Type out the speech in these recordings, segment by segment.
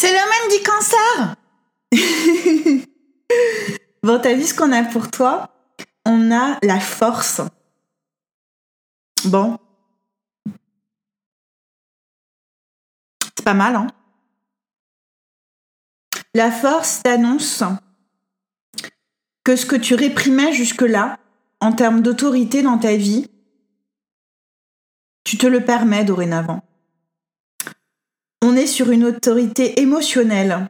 C'est le même du cancer Bon, t'as vu ce qu'on a pour toi? On a la force. Bon. C'est pas mal, hein? La force t'annonce que ce que tu réprimais jusque-là, en termes d'autorité dans ta vie, tu te le permets dorénavant. On est sur une autorité émotionnelle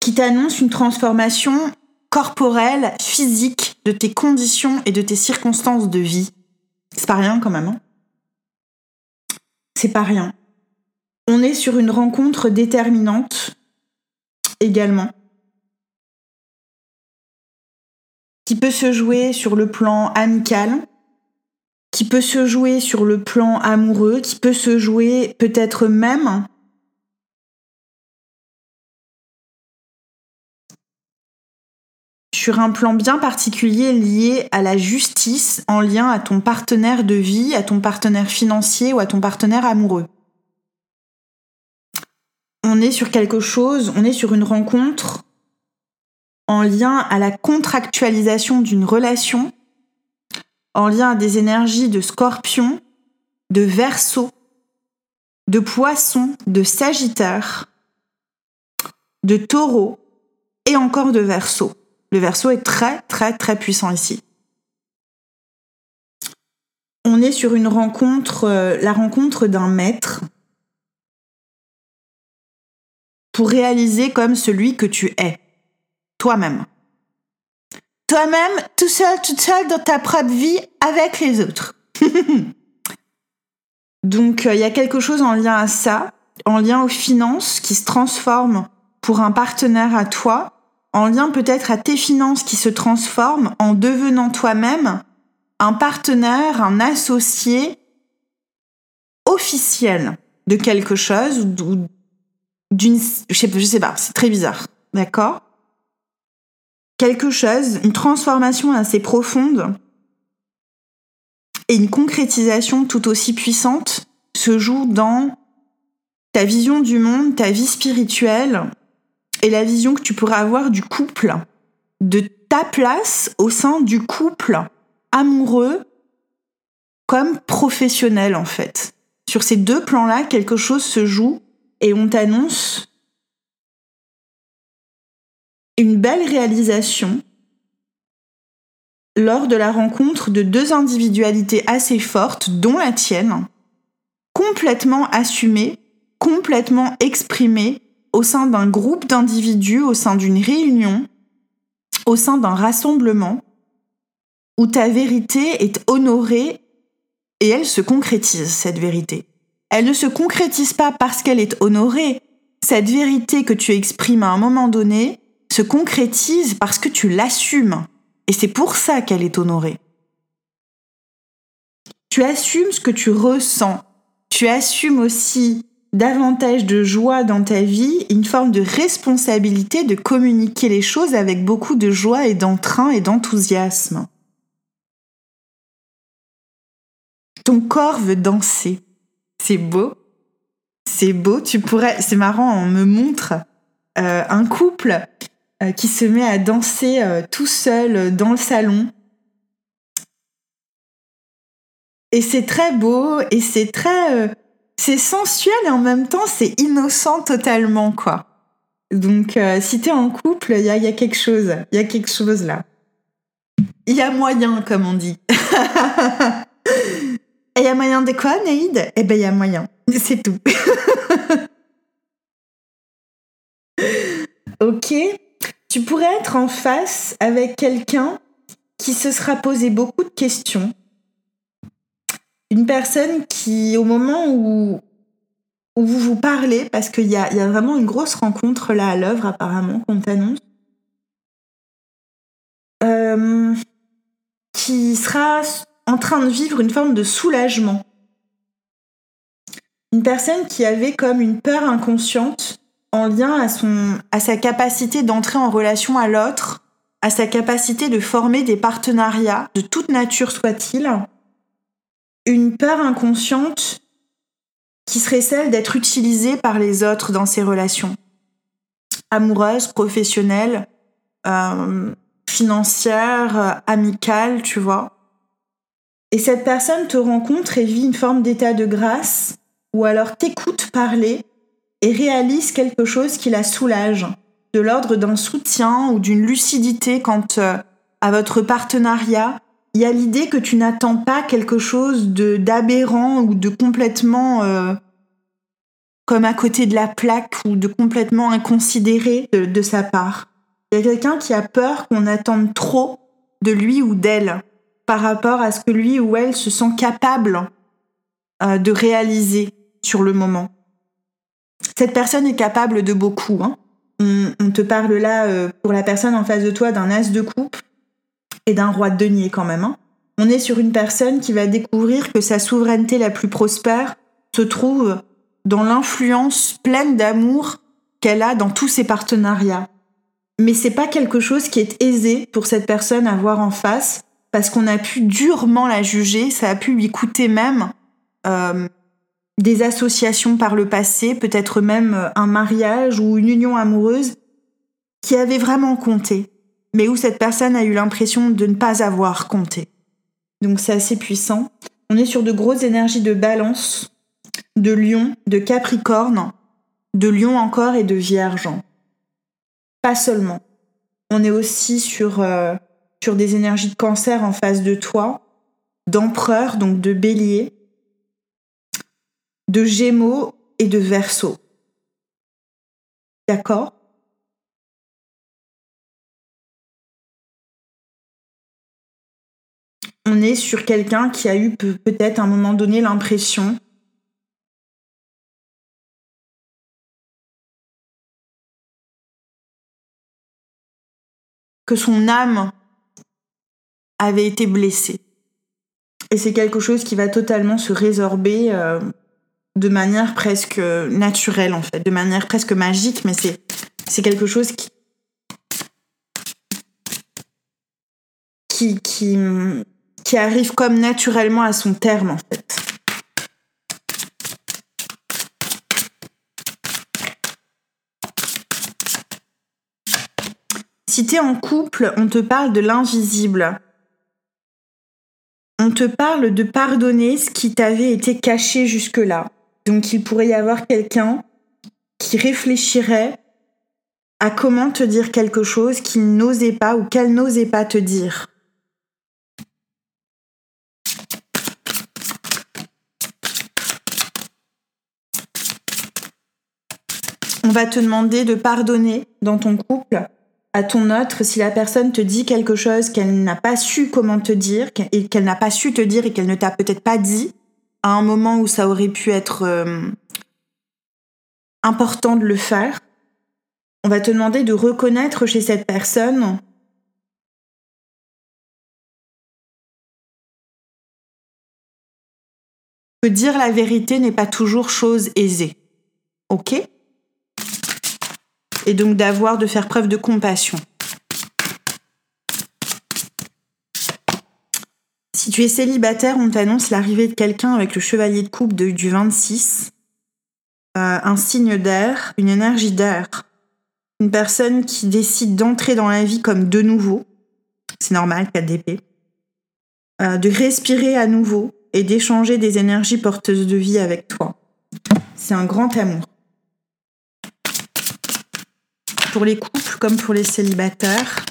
qui t'annonce une transformation corporelle, physique de tes conditions et de tes circonstances de vie. C'est pas rien quand même. Hein C'est pas rien. On est sur une rencontre déterminante également. Qui peut se jouer sur le plan amical, qui peut se jouer sur le plan amoureux, qui peut se jouer peut-être même sur un plan bien particulier lié à la justice en lien à ton partenaire de vie, à ton partenaire financier ou à ton partenaire amoureux. On est sur quelque chose, on est sur une rencontre en lien à la contractualisation d'une relation, en lien à des énergies de scorpion, de verso, de poisson, de sagittaire, de taureau et encore de verso. Le verso est très très très puissant ici. On est sur une rencontre, euh, la rencontre d'un maître pour réaliser comme celui que tu es, toi-même. Toi-même, tout seul, toute seule dans ta propre vie avec les autres. Donc euh, il y a quelque chose en lien à ça, en lien aux finances qui se transforment pour un partenaire à toi en lien peut-être à tes finances qui se transforment en devenant toi-même un partenaire, un associé officiel de quelque chose ou d'une, je sais, je sais pas, c'est très bizarre, d'accord? Quelque chose, une transformation assez profonde et une concrétisation tout aussi puissante se joue dans ta vision du monde, ta vie spirituelle, et la vision que tu pourrais avoir du couple, de ta place au sein du couple amoureux comme professionnel en fait. Sur ces deux plans-là, quelque chose se joue et on t'annonce une belle réalisation lors de la rencontre de deux individualités assez fortes, dont la tienne, complètement assumées, complètement exprimées au sein d'un groupe d'individus, au sein d'une réunion, au sein d'un rassemblement, où ta vérité est honorée et elle se concrétise, cette vérité. Elle ne se concrétise pas parce qu'elle est honorée. Cette vérité que tu exprimes à un moment donné se concrétise parce que tu l'assumes. Et c'est pour ça qu'elle est honorée. Tu assumes ce que tu ressens. Tu assumes aussi davantage de joie dans ta vie, une forme de responsabilité de communiquer les choses avec beaucoup de joie et d'entrain et d'enthousiasme. Ton corps veut danser. C'est beau. C'est beau. Tu pourrais. C'est marrant. On me montre euh, un couple euh, qui se met à danser euh, tout seul dans le salon. Et c'est très beau et c'est très c'est sensuel et en même temps c'est innocent totalement quoi. Donc euh, si t'es en couple, il y a, quelque chose, il y a quelque chose là. Il y a moyen comme on dit. et il y a moyen de quoi, Naïd Eh ben il y a moyen, c'est tout. ok, tu pourrais être en face avec quelqu'un qui se sera posé beaucoup de questions une personne qui, au moment où, vous vous parlez, parce qu'il y a, y a vraiment une grosse rencontre là à l'œuvre apparemment qu'on t'annonce, euh, qui sera en train de vivre une forme de soulagement. Une personne qui avait comme une peur inconsciente en lien à, son, à sa capacité d'entrer en relation à l'autre, à sa capacité de former des partenariats de toute nature soit-il, une peur inconsciente qui serait celle d'être utilisé par les autres dans ses relations amoureuses, professionnelles, euh, financières, amicales, tu vois. Et cette personne te rencontre et vit une forme d'état de grâce, ou alors t'écoute parler et réalise quelque chose qui la soulage, de l'ordre d'un soutien ou d'une lucidité quant euh, à votre partenariat. Il y a l'idée que tu n'attends pas quelque chose de d'aberrant ou de complètement euh, comme à côté de la plaque ou de complètement inconsidéré de, sa part. Il y a quelqu'un qui a peur qu'on attende trop de lui ou d'elle par rapport à ce que lui ou elle se sent capable euh, de réaliser sur le moment. Cette personne est capable de beaucoup. Hein. On, te parle là, euh, pour la personne en face de toi, d'un as de coupe et d'un roi de denier quand même. Hein. On est sur une personne qui va découvrir que sa souveraineté la plus prospère se trouve dans l'influence pleine d'amour qu'elle a dans tous ses partenariats. Mais c'est pas quelque chose qui est aisé pour cette personne à voir en face parce qu'on a pu durement la juger, ça a pu lui coûter même euh, des associations par le passé, peut-être même euh, un mariage ou une union amoureuse qui avait vraiment compté, mais où cette personne a eu l'impression de ne pas avoir compté. Donc c'est assez puissant. On est sur de grosses énergies de balance, de lion, de capricorne, de lion encore et de vierge. Pas seulement. On est aussi sur euh, sur des énergies de cancer en face de toi, d'empereur, donc de bélier, de gémeaux et de verso. D'accord? On est sur quelqu'un qui a eu peut-être à un moment donné l'impression que son âme avait été blessé. Et c'est quelque chose qui va totalement se résorber euh, de manière presque naturelle, en fait, de manière presque magique, mais c'est, quelque chose qui, qui, arrive comme naturellement à son terme, en fait. Si tu es en couple, on te parle de l'invisible on te parle de pardonner ce qui t'avait été caché jusque-là. Donc il pourrait y avoir quelqu'un qui réfléchirait à comment te dire quelque chose qu'il n'osait pas ou qu'elle n'osait pas te dire. On va te demander de pardonner dans ton couple à ton autre si la personne te dit quelque chose qu'elle n'a pas su comment te dire et qu'elle n'a pas su te dire et qu'elle ne t'a peut-être pas dit à un moment où ça aurait pu être euh, important de le faire. On va te demander de reconnaître chez cette personne que dire la vérité n'est pas toujours chose aisée. OK? Et donc d'avoir, de faire preuve de compassion. Si tu es célibataire, on t'annonce l'arrivée de quelqu'un avec le chevalier de coupe du 26, euh, un signe d'air, une énergie d'air, une personne qui décide d'entrer dans la vie comme de nouveau, c'est normal, 4DP, euh, de respirer à nouveau et d'échanger des énergies porteuses de vie avec toi. C'est un grand amour. Pour les couples comme pour les célibataires,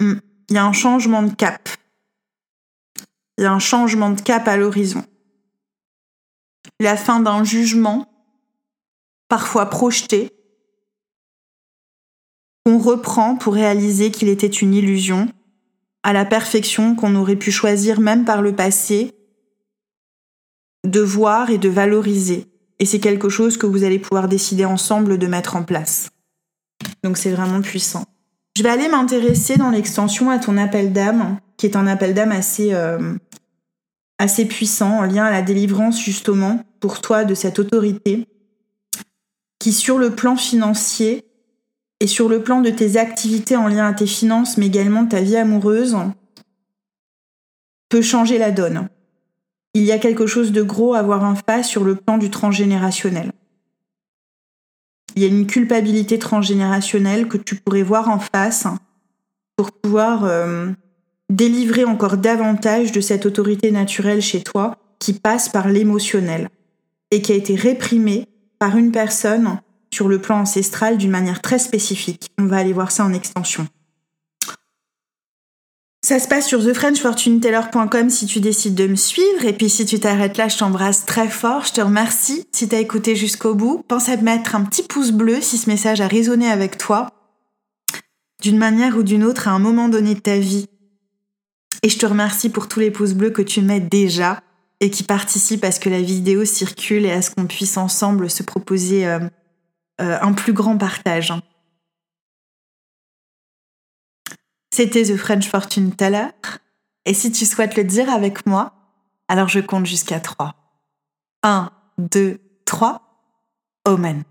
hmm, il y a un changement de cap. Il y a un changement de cap à l'horizon. La fin d'un jugement, parfois projeté, qu'on reprend pour réaliser qu'il était une illusion, à la perfection qu'on aurait pu choisir même par le passé, de voir et de valoriser et c'est quelque chose que vous allez pouvoir décider ensemble de mettre en place. Donc c'est vraiment puissant. Je vais aller m'intéresser dans l'extension à ton appel d'âme, qui est un appel d'âme assez, euh, assez puissant en lien à la délivrance justement pour toi de cette autorité, qui sur le plan financier et sur le plan de tes activités en lien à tes finances, mais également ta vie amoureuse, peut changer la donne. il y a quelque chose de gros à voir en face sur le plan du transgénérationnel. Il y a une culpabilité transgénérationnelle que tu pourrais voir en face pour pouvoir euh, délivrer encore davantage de cette autorité naturelle chez toi qui passe par l'émotionnel et qui a été réprimée par une personne sur le plan ancestral d'une manière très spécifique. On va aller voir ça en extension. Ça se passe sur thefrenchfortuneteller.com si tu décides de me suivre. Et puis si tu t'arrêtes là, je t'embrasse très fort. Je te remercie si tu as écouté jusqu'au bout. Pense à mettre un petit pouce bleu si ce message a résonné avec toi. D'une manière ou d'une autre à un moment donné de ta vie. Et je te remercie pour tous les pouces bleus que tu mets déjà et qui participent à ce que la vidéo circule et à ce qu'on puisse ensemble se proposer euh, euh, un plus grand partage. C'était The French Fortune Teller. Et si tu souhaites le dire avec moi, alors je compte jusqu'à 3. 1, 2, 3. Omen.